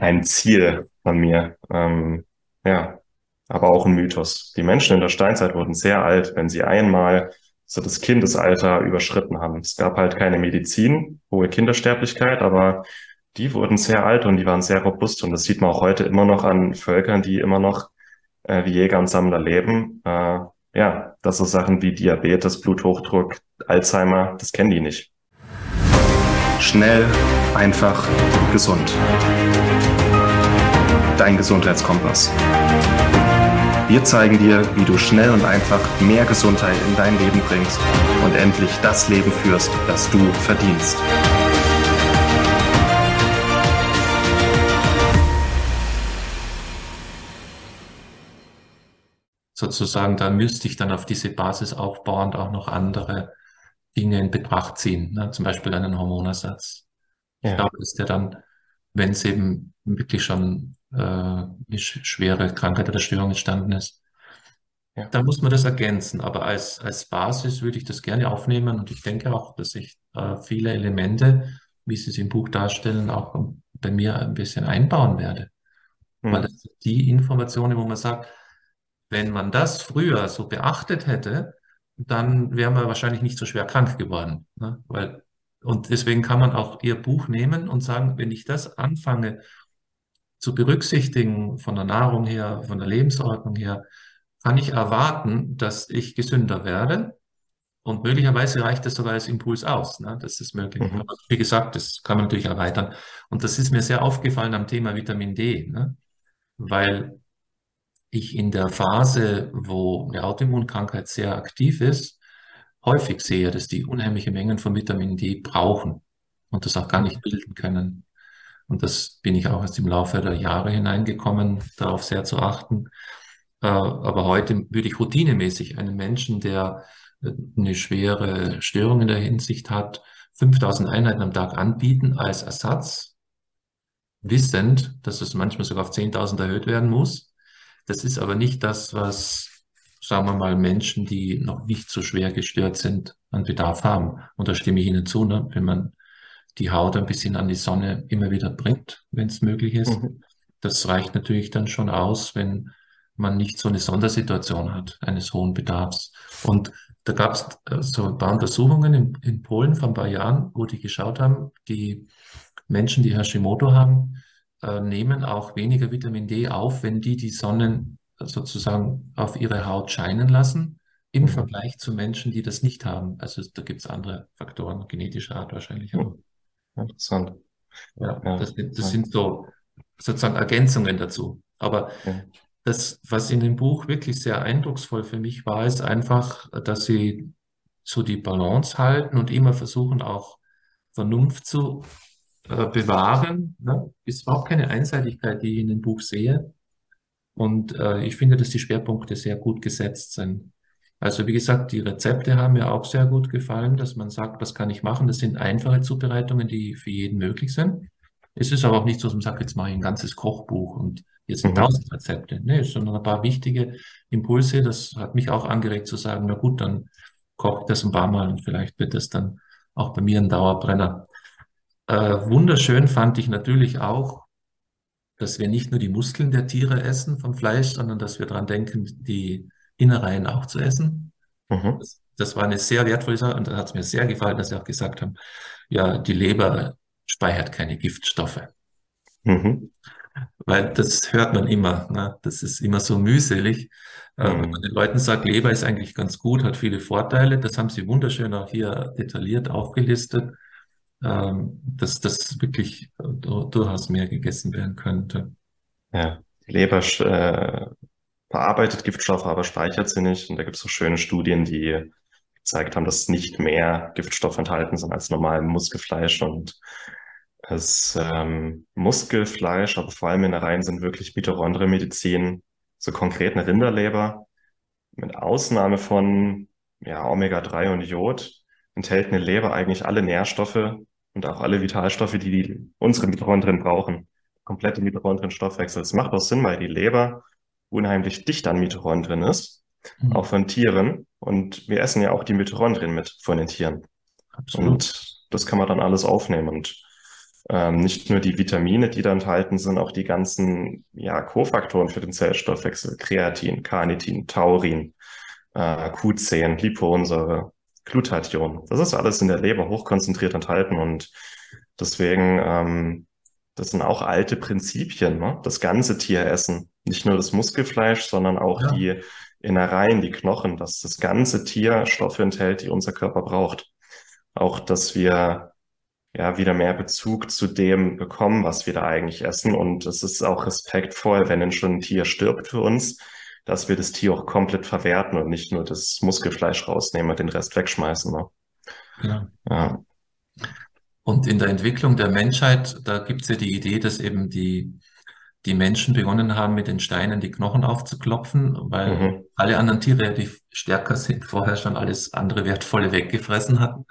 ein Ziel von mir. Ähm, ja, aber auch ein Mythos. Die Menschen in der Steinzeit wurden sehr alt, wenn sie einmal so das Kindesalter überschritten haben. Es gab halt keine Medizin, hohe Kindersterblichkeit, aber die wurden sehr alt und die waren sehr robust. Und das sieht man auch heute immer noch an Völkern, die immer noch äh, wie Jäger und Sammler leben. Äh, ja, das sind Sachen wie Diabetes, Bluthochdruck, Alzheimer, das kennen die nicht. Schnell, einfach, gesund. Dein Gesundheitskompass. Wir zeigen dir, wie du schnell und einfach mehr Gesundheit in dein Leben bringst und endlich das Leben führst, das du verdienst. sozusagen, da müsste ich dann auf diese Basis aufbauend auch noch andere Dinge in Betracht ziehen, ne? zum Beispiel einen Hormonersatz. Ja. Ich glaube, dass der dann, wenn es eben wirklich schon äh, eine schwere Krankheit oder Störung entstanden ist, ja. dann muss man das ergänzen. Aber als, als Basis würde ich das gerne aufnehmen und ich denke auch, dass ich äh, viele Elemente, wie Sie es im Buch darstellen, auch bei mir ein bisschen einbauen werde. Mhm. Weil das sind die Informationen, wo man sagt, wenn man das früher so beachtet hätte, dann wären wir wahrscheinlich nicht so schwer krank geworden. Ne? Weil, und deswegen kann man auch Ihr Buch nehmen und sagen, wenn ich das anfange zu berücksichtigen von der Nahrung her, von der Lebensordnung her, kann ich erwarten, dass ich gesünder werde. Und möglicherweise reicht das sogar als Impuls aus. Ne? Das ist möglich. Mhm. Wie gesagt, das kann man natürlich erweitern. Und das ist mir sehr aufgefallen am Thema Vitamin D, ne? weil ich in der Phase, wo eine Autoimmunkrankheit sehr aktiv ist, häufig sehe, dass die unheimliche Mengen von Vitamin D brauchen und das auch gar nicht bilden können. Und das bin ich auch erst im Laufe der Jahre hineingekommen, darauf sehr zu achten. Äh, aber heute würde ich routinemäßig einen Menschen, der äh, eine schwere Störung in der Hinsicht hat, 5000 Einheiten am Tag anbieten als Ersatz, wissend, dass es manchmal sogar auf 10.000 erhöht werden muss das ist aber nicht das, was, sagen wir mal, Menschen, die noch nicht so schwer gestört sind, an Bedarf haben. Und da stimme ich Ihnen zu, ne? wenn man die Haut ein bisschen an die Sonne immer wieder bringt, wenn es möglich ist. Mhm. Das reicht natürlich dann schon aus, wenn man nicht so eine Sondersituation hat, eines hohen Bedarfs. Und da gab es äh, so ein paar Untersuchungen in, in, Polen vor ein paar Jahren, wo die geschaut haben, die Menschen, die Hashimoto haben, äh, nehmen auch weniger Vitamin D auf, wenn die die Sonnen sozusagen auf ihre Haut scheinen lassen, im mhm. Vergleich zu Menschen, die das nicht haben. Also da gibt es andere Faktoren, genetischer Art wahrscheinlich auch. Interessant. Ja, ja. das, das sind so sozusagen Ergänzungen dazu. Aber ja. das, was in dem Buch wirklich sehr eindrucksvoll für mich war, ist einfach, dass sie so die Balance halten und immer versuchen auch Vernunft zu äh, bewahren. Ne? Ist überhaupt keine Einseitigkeit, die ich in dem Buch sehe. Und äh, ich finde, dass die Schwerpunkte sehr gut gesetzt sind. Also wie gesagt, die Rezepte haben mir auch sehr gut gefallen, dass man sagt, was kann ich machen. Das sind einfache Zubereitungen, die für jeden möglich sind. Es ist aber auch nicht so, dass man sagt, jetzt mache ich ein ganzes Kochbuch und jetzt sind mhm. tausend Rezepte. Nee, sondern ein paar wichtige Impulse. Das hat mich auch angeregt zu sagen, na gut, dann koche ich das ein paar Mal und vielleicht wird das dann auch bei mir ein Dauerbrenner. Äh, wunderschön fand ich natürlich auch, dass wir nicht nur die Muskeln der Tiere essen vom Fleisch, sondern dass wir daran denken, die Innereien auch zu essen. Mhm. Das, das, war eine sehr wertvolle Sache und da hat es mir sehr gefallen, dass Sie auch gesagt haben, ja, die Leber speichert keine Giftstoffe. Mhm. Weil das hört man immer, ne? das ist immer so mühselig. Äh, mhm. Wenn man den Leuten sagt, Leber ist eigentlich ganz gut, hat viele Vorteile, das haben Sie wunderschön auch hier detailliert aufgelistet ähm, dass das wirklich äh, durchaus mehr gegessen werden könnte. Ja, die Leber äh, verarbeitet Giftstoffe, aber speichert sie nicht. Und da gibt es so schöne Studien, die gezeigt haben, dass nicht mehr Giftstoffe enthalten sind als normal Muskelfleisch. Und das ähm, Muskelfleisch, aber vor allem in der Reihen sind wirklich Mitochondrienmedizin, so konkret eine Rinderleber, mit Ausnahme von ja, Omega-3 und Jod, enthält eine Leber eigentlich alle Nährstoffe und auch alle Vitalstoffe, die, die unsere Mitochondrien brauchen. Komplette Mitochondrien-Stoffwechsel. Das macht auch Sinn, weil die Leber unheimlich dicht an Mitochondrien ist, mhm. auch von Tieren. Und wir essen ja auch die Mitochondrien mit von den Tieren. Absolut. Und das kann man dann alles aufnehmen. Und Ähm, nicht nur die Vitamine, die da enthalten sind, auch die ganzen ja, Kofaktoren für den Zellstoffwechsel, Kreatin, Carnitin, Taurin, äh, Q10, Liponsäure, Glutathion. Das ist alles in der Leber hochkonzentriert enthalten und deswegen, ähm, das sind auch alte Prinzipien, ne? das ganze Tier essen. Nicht nur das Muskelfleisch, sondern auch ja. die Innereien, die Knochen, dass das ganze Tier Stoffe enthält, die unser Körper braucht. Auch, dass wir ja, wieder mehr Bezug zu dem bekommen, was wir da eigentlich essen. Und es ist auch respektvoll, wenn denn schon ein Tier stirbt für uns, dass wir das Tier auch komplett verwerten und nicht nur das Muskelfleisch rausnehmen und den Rest wegschmeißen. Ne? Ja. ja. Und in der Entwicklung der Menschheit, da gibt es ja die Idee, dass eben die, die Menschen begonnen haben, mit den Steinen die Knochen aufzuklopfen, weil mhm. alle anderen Tiere, die stärker sind, vorher schon alles andere Wertvolle weggefressen hatten.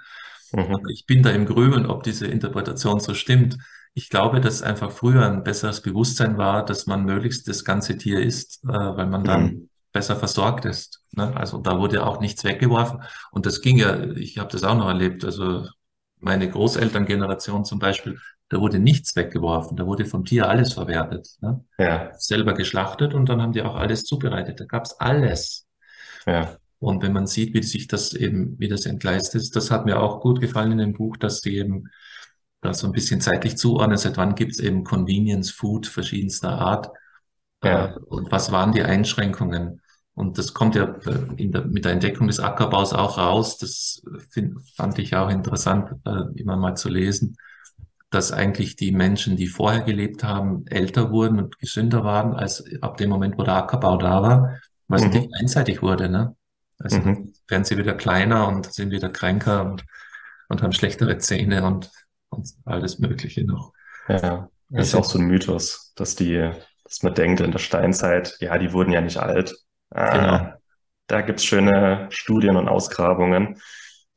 Mhm. Ich bin da im Grübeln, ob diese Interpretation so stimmt. Ich glaube, dass einfach früher ein besseres Bewusstsein war, dass man möglichst das ganze Tier isst, äh, weil man dann mhm. besser versorgt ist. Ne? Also da wurde auch nichts weggeworfen. Und das ging ja, ich habe das auch noch erlebt. Also meine Großelterngeneration zum Beispiel, da wurde nichts weggeworfen, da wurde vom Tier alles verwertet. Ne? Ja. Selber geschlachtet und dann haben die auch alles zubereitet. Da gab's alles. Ja. Und wenn man sieht, wie sich das eben, wie das entgleist ist, das hat mir auch gut gefallen in dem Buch, dass sie eben da so ein bisschen zeitlich zuordnen, seit wann gibt es eben Convenience Food verschiedenster Art ja. äh, und was waren die Einschränkungen. Und das kommt ja äh, der, mit der Entdeckung des Ackerbaus auch raus. Das find, fand ich auch interessant, äh, immer mal zu lesen, dass eigentlich die Menschen, die vorher gelebt haben, älter wurden und gesünder waren, als ab dem Moment, wo der Ackerbau da war, weil es mhm. nicht einseitig wurde. Ne? Also mhm. werden sie wieder kleiner und sind wieder kränker und, und haben schlechtere Zähne und, und alles Mögliche noch. Ja, das ist auch so ein Mythos, dass die, dass man denkt in der Steinzeit, ja, die wurden ja nicht alt. Ah, genau. Da gibt's schöne Studien und Ausgrabungen,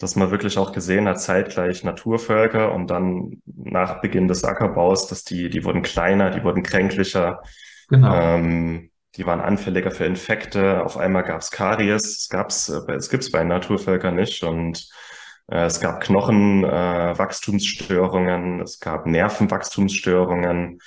dass man wirklich auch gesehen hat, zeitgleich Naturvölker und dann nach Beginn des Ackerbaus, dass die, die wurden kleiner, die wurden kränklicher. Genau. Ähm, die waren anfälliger für Infekte. Auf einmal gab es Karies. Es gab's, äh, es gibt's bei Naturvölkern nicht. Und äh, es gab Knochenwachstumsstörungen, äh, es gab Nervenwachstumsstörungen.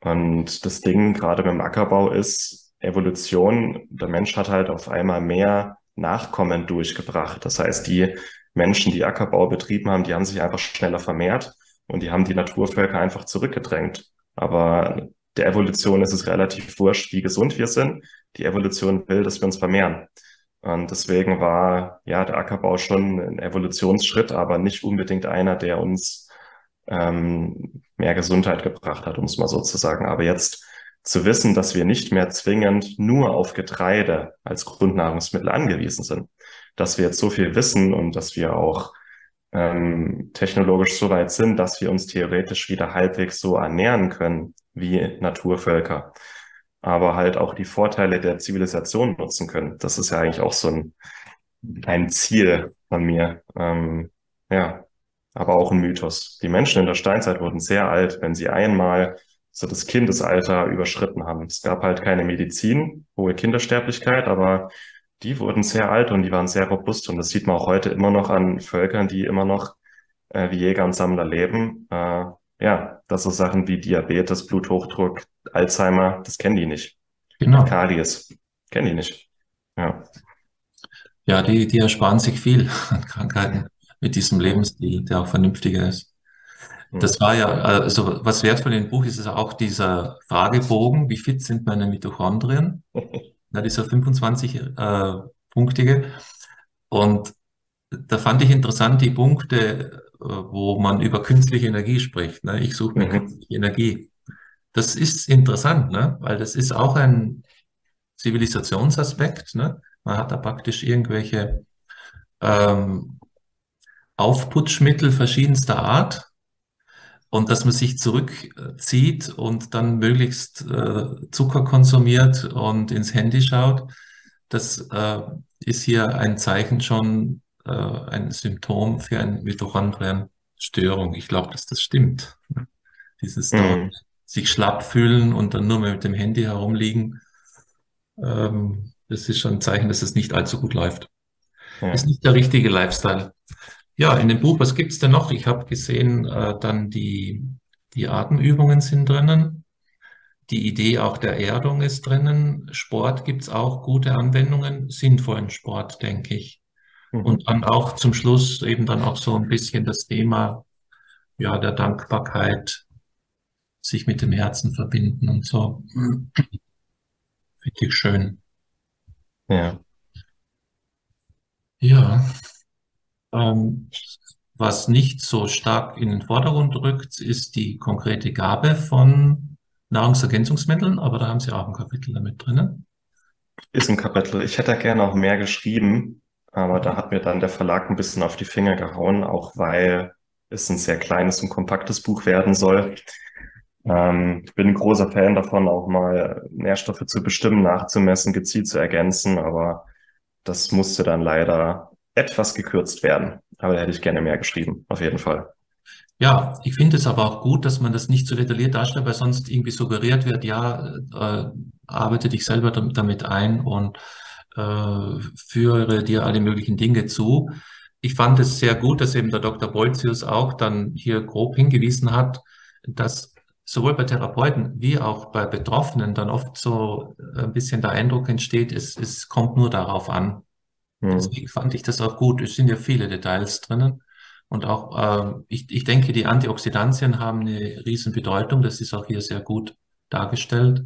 Und das Ding gerade beim Ackerbau ist Evolution. Der Mensch hat halt auf einmal mehr Nachkommen durchgebracht. Das heißt, die Menschen, die Ackerbau betrieben haben, die haben sich einfach schneller vermehrt und die haben die Naturvölker einfach zurückgedrängt. Aber der Evolution ist es relativ wurscht, wie gesund wir sind. Die Evolution will, dass wir uns vermehren. Und deswegen war ja der Ackerbau schon ein Evolutionsschritt, aber nicht unbedingt einer, der uns ähm, mehr Gesundheit gebracht hat, um es mal so zu sagen. Aber jetzt zu wissen, dass wir nicht mehr zwingend nur auf Getreide als Grundnahrungsmittel angewiesen sind, dass wir jetzt so viel wissen und dass wir auch ähm, technologisch so weit sind, dass wir uns theoretisch wieder halbwegs so ernähren können, wie Naturvölker, aber halt auch die Vorteile der Zivilisation nutzen können. Das ist ja eigentlich auch so ein, ein Ziel von mir. Ähm, ja, aber auch ein Mythos. Die Menschen in der Steinzeit wurden sehr alt, wenn sie einmal so das Kindesalter überschritten haben. Es gab halt keine Medizin, hohe Kindersterblichkeit, aber die wurden sehr alt und die waren sehr robust. Und das sieht man auch heute immer noch an Völkern, die immer noch äh, wie Jäger und Sammler leben. Äh, ja, das so Sachen wie Diabetes, Bluthochdruck, Alzheimer, das kennen die nicht. Genau. Karies, kennen die nicht. Ja. Ja, die, die ersparen sich viel an Krankheiten mit diesem Lebensstil, der auch vernünftiger ist. Das war ja, also was wertvoll im Buch ist, ist auch dieser Fragebogen, wie fit sind meine Mitochondrien? Ja, dieser 25-punktige. Äh, Und da fand ich interessant die Punkte, äh, wo man über künstliche Energie spricht. Ne? Ich suche mir mhm. künstliche Energie. Das ist interessant, ne? weil das ist auch ein Zivilisationsaspekt. Ne? Man hat da praktisch irgendwelche ähm, Aufputschmittel verschiedenster Art und dass man sich zurückzieht und dann möglichst äh, Zucker konsumiert und ins Handy schaut, das äh, ist hier ein Zeichen schon äh, ein Symptom für eine Mitochondrienstörung. Ich glaube, dass das stimmt. Dieses mhm. sich schlapp fühlen und dann nur mehr mit dem Handy herumliegen, ähm, das ist schon ein Zeichen, dass es nicht allzu gut läuft. Ja. Ist nicht der richtige Lifestyle. Ja, in dem Buch, was gibt's denn noch? Ich habe gesehen, äh, dann die Die Atemübungen sind drinnen. Die Idee auch der Erdung ist drinnen. Sport gibt's auch gute Anwendungen, sinnvollen Sport, denke ich. Mhm. Und dann auch zum Schluss eben dann auch so ein bisschen das Thema ja, der Dankbarkeit, sich mit dem Herzen verbinden und so. Finde ich schön. Ja. Ja. Ähm, was nicht so stark in den Vordergrund rückt, ist die konkrete Gabe von Nahrungsergänzungsmitteln, aber da haben Sie auch ein Kapitel damit drinnen. Ist ein Kapitel. Ich hätte gerne auch mehr geschrieben, aber da hat mir dann der Verlag ein bisschen auf die Finger gehauen, auch weil es ein sehr kleines und kompaktes Buch werden soll. Ähm, ich bin ein großer Fan davon, auch mal Nährstoffe zu bestimmen, nachzumessen, gezielt zu ergänzen, aber das musste dann leider etwas gekürzt werden. Aber da hätte ich gerne mehr geschrieben, auf jeden Fall. Ja, ich finde es aber auch gut, dass man das nicht so detailliert darstellt, weil sonst irgendwie suggeriert wird, ja, äh, arbeite dich selber damit ein und äh, führe dir alle möglichen Dinge zu. Ich fand es sehr gut, dass eben der Dr. Bolzius auch dann hier grob hingewiesen hat, dass sowohl bei Therapeuten wie auch bei Betroffenen dann oft so ein bisschen der Eindruck entsteht, es, es kommt nur darauf an. Mhm. Deswegen fand ich das auch gut. Es sind ja viele Details drinnen. Und auch, äh, ich, ich denke, die Antioxidantien haben eine riesen Bedeutung. Das ist auch hier sehr gut dargestellt.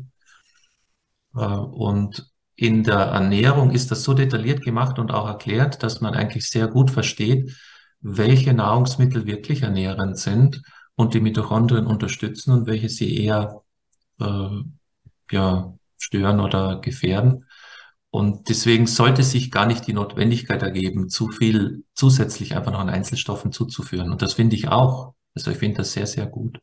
Äh, und in der Ernährung ist das so detailliert gemacht und auch erklärt, dass man eigentlich sehr gut versteht, welche Nahrungsmittel wirklich ernährend sind und die Mitochondrien unterstützen und welche sie eher äh, ja, stören oder gefährden. Und deswegen sollte sich gar nicht die Notwendigkeit ergeben, zu viel zusätzlich einfach noch an Einzelstoffen zuzuführen. Und das finde ich auch. Also ich finde das sehr, sehr gut.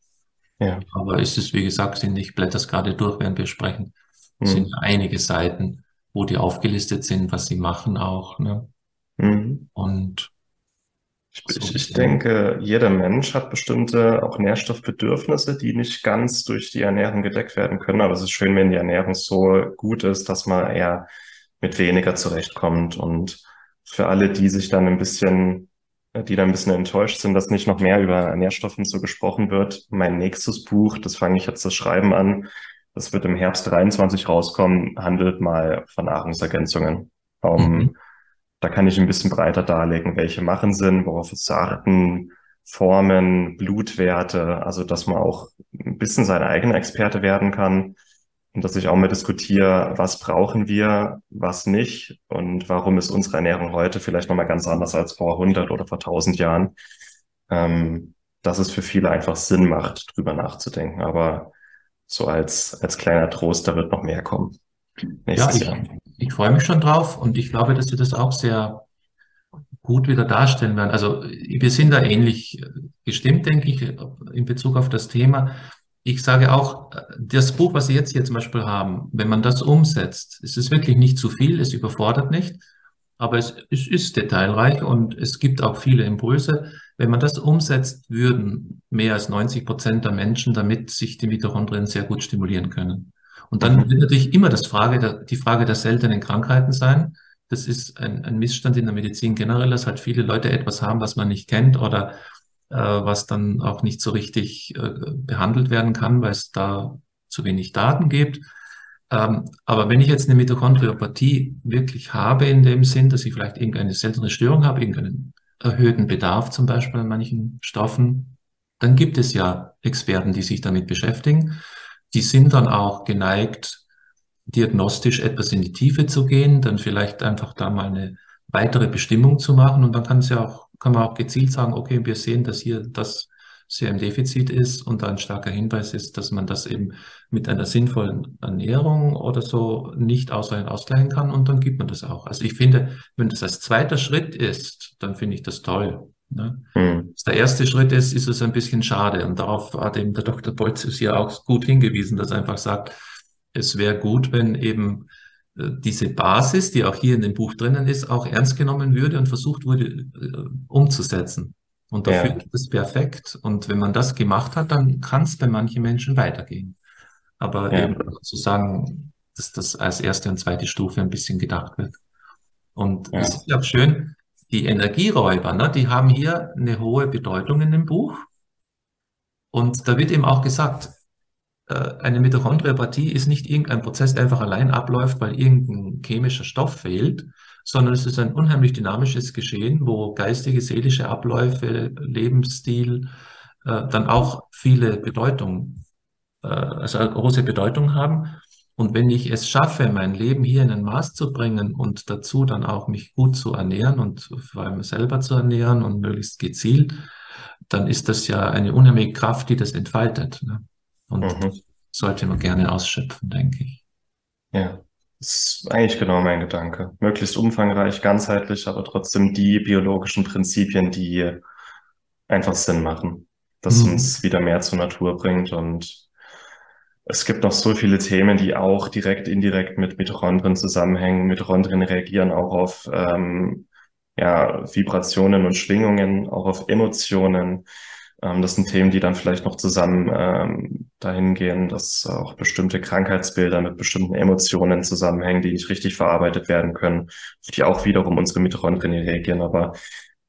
Ja. Aber es ist, wie gesagt, sind, ich blätter es gerade durch, während wir sprechen. Es mhm. sind einige Seiten, wo die aufgelistet sind, was sie machen auch. Ne? Mhm. Und ich, ich, ich denke, jeder Mensch hat bestimmte auch Nährstoffbedürfnisse, die nicht ganz durch die Ernährung gedeckt werden können. Aber es ist schön, wenn die Ernährung so gut ist, dass man eher mit weniger zurechtkommt. Und für alle, die sich dann ein bisschen, die dann ein bisschen enttäuscht sind, dass nicht noch mehr über Nährstoffen so gesprochen wird, mein nächstes Buch, das fange ich jetzt das Schreiben an, das wird im Herbst 23 rauskommen, handelt mal von Nahrungsergänzungen. Um, mhm. Da kann ich ein bisschen breiter darlegen, welche machen Sinn, worauf es zu achten, Formen, Blutwerte, also dass man auch ein bisschen seine eigene Experte werden kann und dass ich auch mal diskutiere, was brauchen wir, was nicht und warum ist unsere Ernährung heute vielleicht nochmal ganz anders als vor 100 oder vor 1000 Jahren. Ähm, dass es für viele einfach Sinn macht, drüber nachzudenken. Aber so als, als kleiner Trost, da wird noch mehr kommen. Ja, ich, ich freue mich schon drauf und ich glaube, dass wir das auch sehr gut wieder darstellen werden. Also wir sind da ähnlich gestimmt, denke ich, in Bezug auf das Thema ich sage auch, das Buch, was Sie jetzt hier zum Beispiel haben, wenn man das umsetzt, es ist wirklich nicht zu viel, es überfordert nicht, aber es, es ist detailreich und es gibt auch viele Impulse. Wenn man das umsetzt, würden mehr als 90 Prozent der Menschen damit sich die Mitochondrien sehr gut stimulieren können. Und dann wird natürlich immer das Frage die Frage der seltenen Krankheiten sein. Das ist ein, ein Missstand in der Medizin generell, dass halt viele Leute etwas haben, was man nicht kennt oder äh, was dann auch nicht so richtig äh, behandelt werden kann, weil es da zu wenig Daten gibt. Ähm, aber wenn ich jetzt eine Mitochondriopathie wirklich habe, in dem Sinn, dass ich vielleicht irgendeine seltene Störung habe, irgendeinen erhöhten Bedarf zum Beispiel an manchen Stoffen, dann gibt es ja Experten, die sich damit beschäftigen. Die sind dann auch geneigt, diagnostisch etwas in die Tiefe zu gehen, dann vielleicht einfach da mal eine weitere Bestimmung zu machen und dann kann es ja auch kann man auch gezielt sagen, okay, wir sehen, dass hier das sehr im Defizit ist und da ein starker Hinweis ist, dass man das eben mit einer sinnvollen Ernährung oder so nicht ausreichend ausgleichen kann und dann gibt man das auch. Also ich finde, wenn das als zweiter Schritt ist, dann finde ich das toll. Ne? Mhm. der erste Schritt ist, ist es ein bisschen schade und darauf hat eben der Dr. Bolzius hier auch gut hingewiesen, dass er einfach sagt, es wäre gut, wenn eben diese Basis, die auch hier in dem Buch drinnen ist, auch ernst genommen würde und versucht wurde äh, umzusetzen. Und dafür ja. ist es perfekt. Und wenn man das gemacht hat, dann kann es bei manchen Menschen weitergehen. Aber ja. eben sozusagen, dass das als erste und zweite Stufe ein bisschen gedacht wird. Und ja. es ist auch schön, die Energieräuber, ne, die haben hier eine hohe Bedeutung in dem Buch. Und da wird eben auch gesagt, eine Mitochondriopathie ist nicht irgendein Prozess, der einfach allein abläuft, weil irgendein chemischer Stoff fehlt, sondern es ist ein unheimlich dynamisches Geschehen, wo geistige, seelische Abläufe, Lebensstil äh, dann auch viele Bedeutung, äh, also große Bedeutung haben. Und wenn ich es schaffe, mein Leben hier in ein Maß zu bringen und dazu dann auch mich gut zu ernähren und vor allem selber zu ernähren und möglichst gezielt, dann ist das ja eine unheimliche Kraft, die das entfaltet. Ne? Und mhm. sollte man gerne ausschöpfen, denke ich. Ja, das ist eigentlich genau mein Gedanke. Möglichst umfangreich, ganzheitlich, aber trotzdem die biologischen Prinzipien, die einfach Sinn machen, das mhm. uns wieder mehr zur Natur bringt und es gibt noch so viele Themen, die auch direkt, indirekt mit Mitochondrien zusammenhängen. Mitochondrien reagieren auch auf ähm, ja, Vibrationen und Schwingungen, auch auf Emotionen. Ähm, das sind Themen, die dann vielleicht noch zusammen ähm, dahin gehen, dass auch bestimmte Krankheitsbilder mit bestimmten Emotionen zusammenhängen, die nicht richtig verarbeitet werden können, die auch wiederum unsere Mitochondrien reagieren. Aber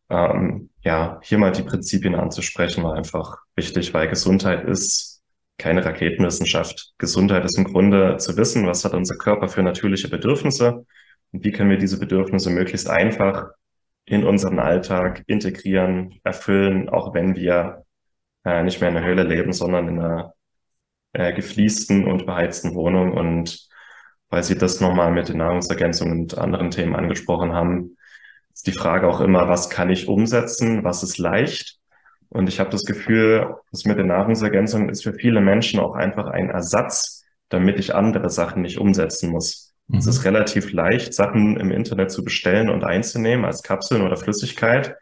ähm, ja, hier mal die Prinzipien anzusprechen, war einfach wichtig, weil Gesundheit ist keine Raketenwissenschaft. Gesundheit ist im Grunde zu wissen, was hat unser Körper für natürliche Bedürfnisse und wie können wir diese Bedürfnisse möglichst einfach in unseren Alltag integrieren, erfüllen, auch wenn wir äh, nicht mehr in der Höhle leben, sondern in einer äh, gefliesten und beheizten Wohnung. Und weil Sie das nochmal mit den Nahrungsergänzungen und anderen Themen angesprochen haben, ist die Frage auch immer, was kann ich umsetzen, was ist leicht? Und ich habe das Gefühl, das mit den Nahrungsergänzungen ist für viele Menschen auch einfach ein Ersatz, damit ich andere Sachen nicht umsetzen muss. Mhm. Es ist relativ leicht, Sachen im Internet zu bestellen und einzunehmen als Kapseln oder Flüssigkeit.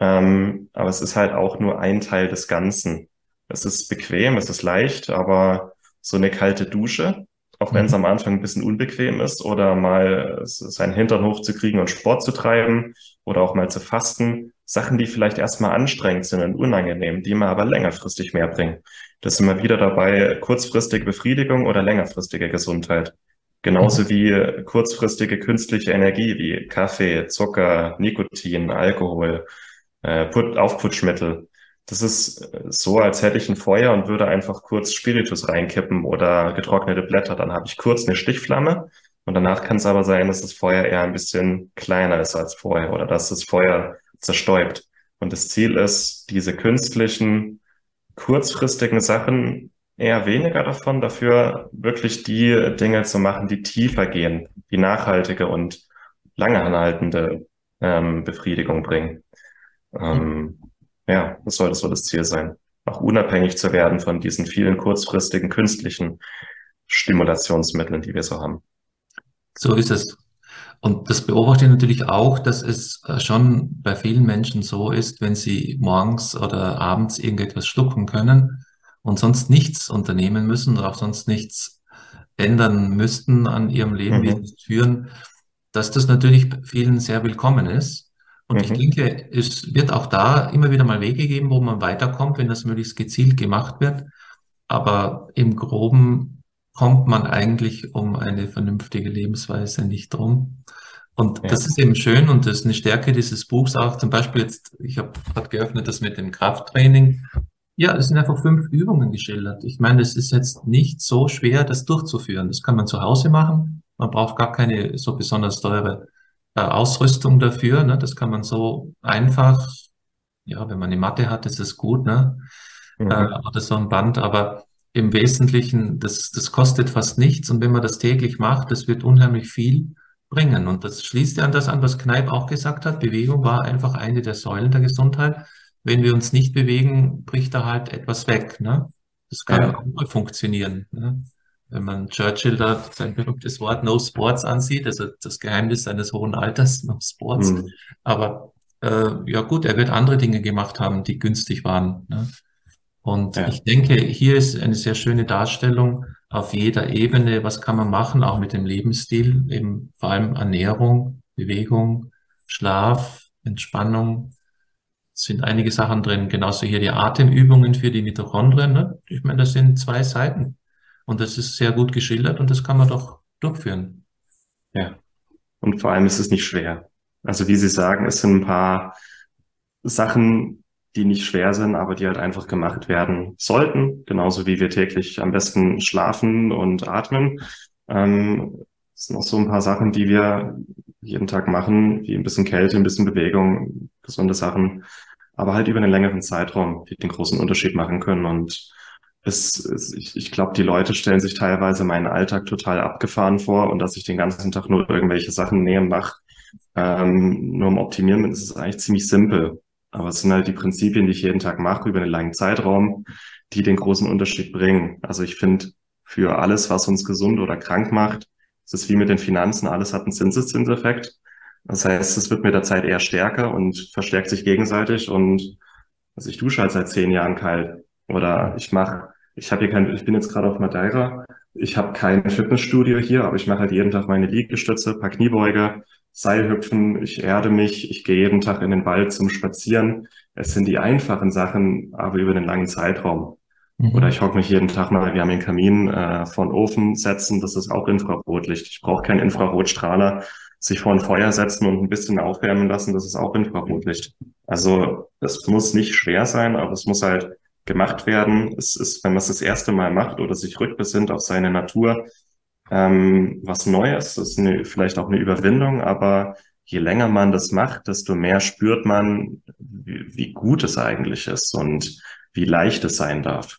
Ähm, aber es ist halt auch nur ein Teil des Ganzen. Es ist bequem, es ist leicht, aber so eine kalte Dusche, auch wenn es mhm. am Anfang ein bisschen unbequem ist oder mal seinen Hintern hochzukriegen und Sport zu treiben oder auch mal zu fasten, Sachen, die vielleicht erstmal anstrengend sind und unangenehm, die mir aber längerfristig mehr bringen. Das sind wir wieder dabei, kurzfristige Befriedigung oder längerfristige Gesundheit. Genauso wie kurzfristige künstliche Energie wie Kaffee, Zucker, Nikotin, Alkohol, äh, Put Aufputschmittel. Das ist äh, so, als hätte ich ein Feuer und würde einfach kurz Spiritus reinkippen oder getrocknete Blätter. Dann habe ich kurz eine Stichflamme und danach kann es aber sein, dass das Feuer eher ein bisschen kleiner ist als vorher oder dass das Feuer zerstäubt. Und das Ziel ist, diese künstlichen, kurzfristigen Sachen eher weniger davon, dafür wirklich die Dinge zu machen, die tiefer gehen, die nachhaltige und lange anhaltende ähm, Befriedigung bringen. Ähm, ja, das sollte so das Ziel sein. Auch unabhängig zu werden von diesen vielen kurzfristigen künstlichen Stimulationsmitteln, die wir so haben. So ist es. Und das beobachte ich natürlich auch, dass es äh, schon bei vielen Menschen so ist, wenn sie morgens oder abends irgendetwas schlucken können, und sonst nichts unternehmen müssen oder auch sonst nichts ändern müssten an ihrem Leben, wie mhm. sie führen, dass das natürlich vielen sehr willkommen ist. Und mhm. ich denke, es wird auch da immer wieder mal Wege geben, wo man weiterkommt, wenn das möglichst gezielt gemacht wird. Aber im Groben kommt man eigentlich um eine vernünftige Lebensweise nicht drum. Und ja. das ist eben schön und das ist eine Stärke dieses Buchs auch. Zum Beispiel jetzt, ich habe gerade geöffnet das mit dem Krafttraining. Ja, es sind einfach fünf Übungen geschildert. Ich meine, es ist jetzt nicht so schwer, das durchzuführen. Das kann man zu Hause machen. Man braucht gar keine so besonders teure äh, Ausrüstung dafür. Ne? Das kann man so einfach, ja, wenn man eine Matte hat, ist es gut, ne? Mhm. Äh, oder so ein Band, aber im Wesentlichen, das, das kostet fast nichts. Und wenn man das täglich macht, das wird unheimlich viel bringen. Und das schließt ja an das an, was Kneip auch gesagt hat. Bewegung war einfach eine der Säulen der Gesundheit wenn wir uns nicht bewegen, bricht da halt etwas weg. Ne? Das kann ja. auch mal funktionieren. Ne? Wenn man Churchill da sein berühmtes Wort No Sports ansieht, also das Geheimnis seines hohen Alters, No Sports. Mhm. Aber äh, ja gut, er wird andere Dinge gemacht haben, die günstig waren. Ne? Und ja. ich denke, hier ist eine sehr schöne Darstellung auf jeder Ebene. Was kann man machen, auch mit dem Lebensstil, eben vor allem Ernährung, Bewegung, Schlaf, Entspannung, sind einige Sachen drin. Genauso hier die Atemübungen für die Mitochondrien. Ne? Ich meine, das sind zwei Seiten. Und das ist sehr gut geschildert und das kann man doch durchführen. Ja. Und vor allem ist es nicht schwer. Also wie Sie sagen, es sind ein paar Sachen, die nicht schwer sind, aber die halt einfach gemacht werden sollten. Genauso wie wir täglich am besten schlafen und atmen. Ähm, das sind auch so ein paar Sachen, die wir jeden Tag machen, wie ein bisschen Kälte, ein bisschen Bewegung, gesunde Sachen, aber halt über einen längeren Zeitraum, die den großen Unterschied machen können. Und es, es ich, ich glaube, die Leute stellen sich teilweise meinen Alltag total abgefahren vor und dass ich den ganzen Tag nur irgendwelche Sachen näher mache, ähm, nur um optimieren bin, ist es eigentlich ziemlich simpel. Aber es sind halt die Prinzipien, die ich jeden Tag mache über einen langen Zeitraum, die den großen Unterschied bringen. Also ich finde, für alles, was uns gesund oder krank macht, es ist wie mit den Finanzen, alles hat einen Zinseszinseffekt. Das heißt, es wird mit der Zeit eher stärker und verstärkt sich gegenseitig. Und also ich dusche halt seit zehn Jahren kalt. Oder ich mache, ich habe hier kein, ich bin jetzt gerade auf Madeira. Ich habe kein Fitnessstudio hier, aber ich mache halt jeden Tag meine Liegestütze, paar Kniebeuge, Seilhüpfen, ich erde mich, ich gehe jeden Tag in den Wald zum Spazieren. Es sind die einfachen Sachen, aber über den langen Zeitraum. Mhm. Oder ich hocke mich jeden Tag mal, wir haben den Kamin äh, vor den Ofen setzen, das ist auch Infrarotlicht. Ich brauche keinen Infrarotstrahler, sich vor ein Feuer setzen und ein bisschen aufwärmen lassen, das ist auch Infrarotlicht. Also es muss nicht schwer sein, aber es muss halt gemacht werden. Es ist, wenn man es das erste Mal macht oder sich rückbesinnt auf seine Natur, ähm, was Neues, das ist eine, vielleicht auch eine Überwindung, aber je länger man das macht, desto mehr spürt man, wie, wie gut es eigentlich ist und wie leicht es sein darf.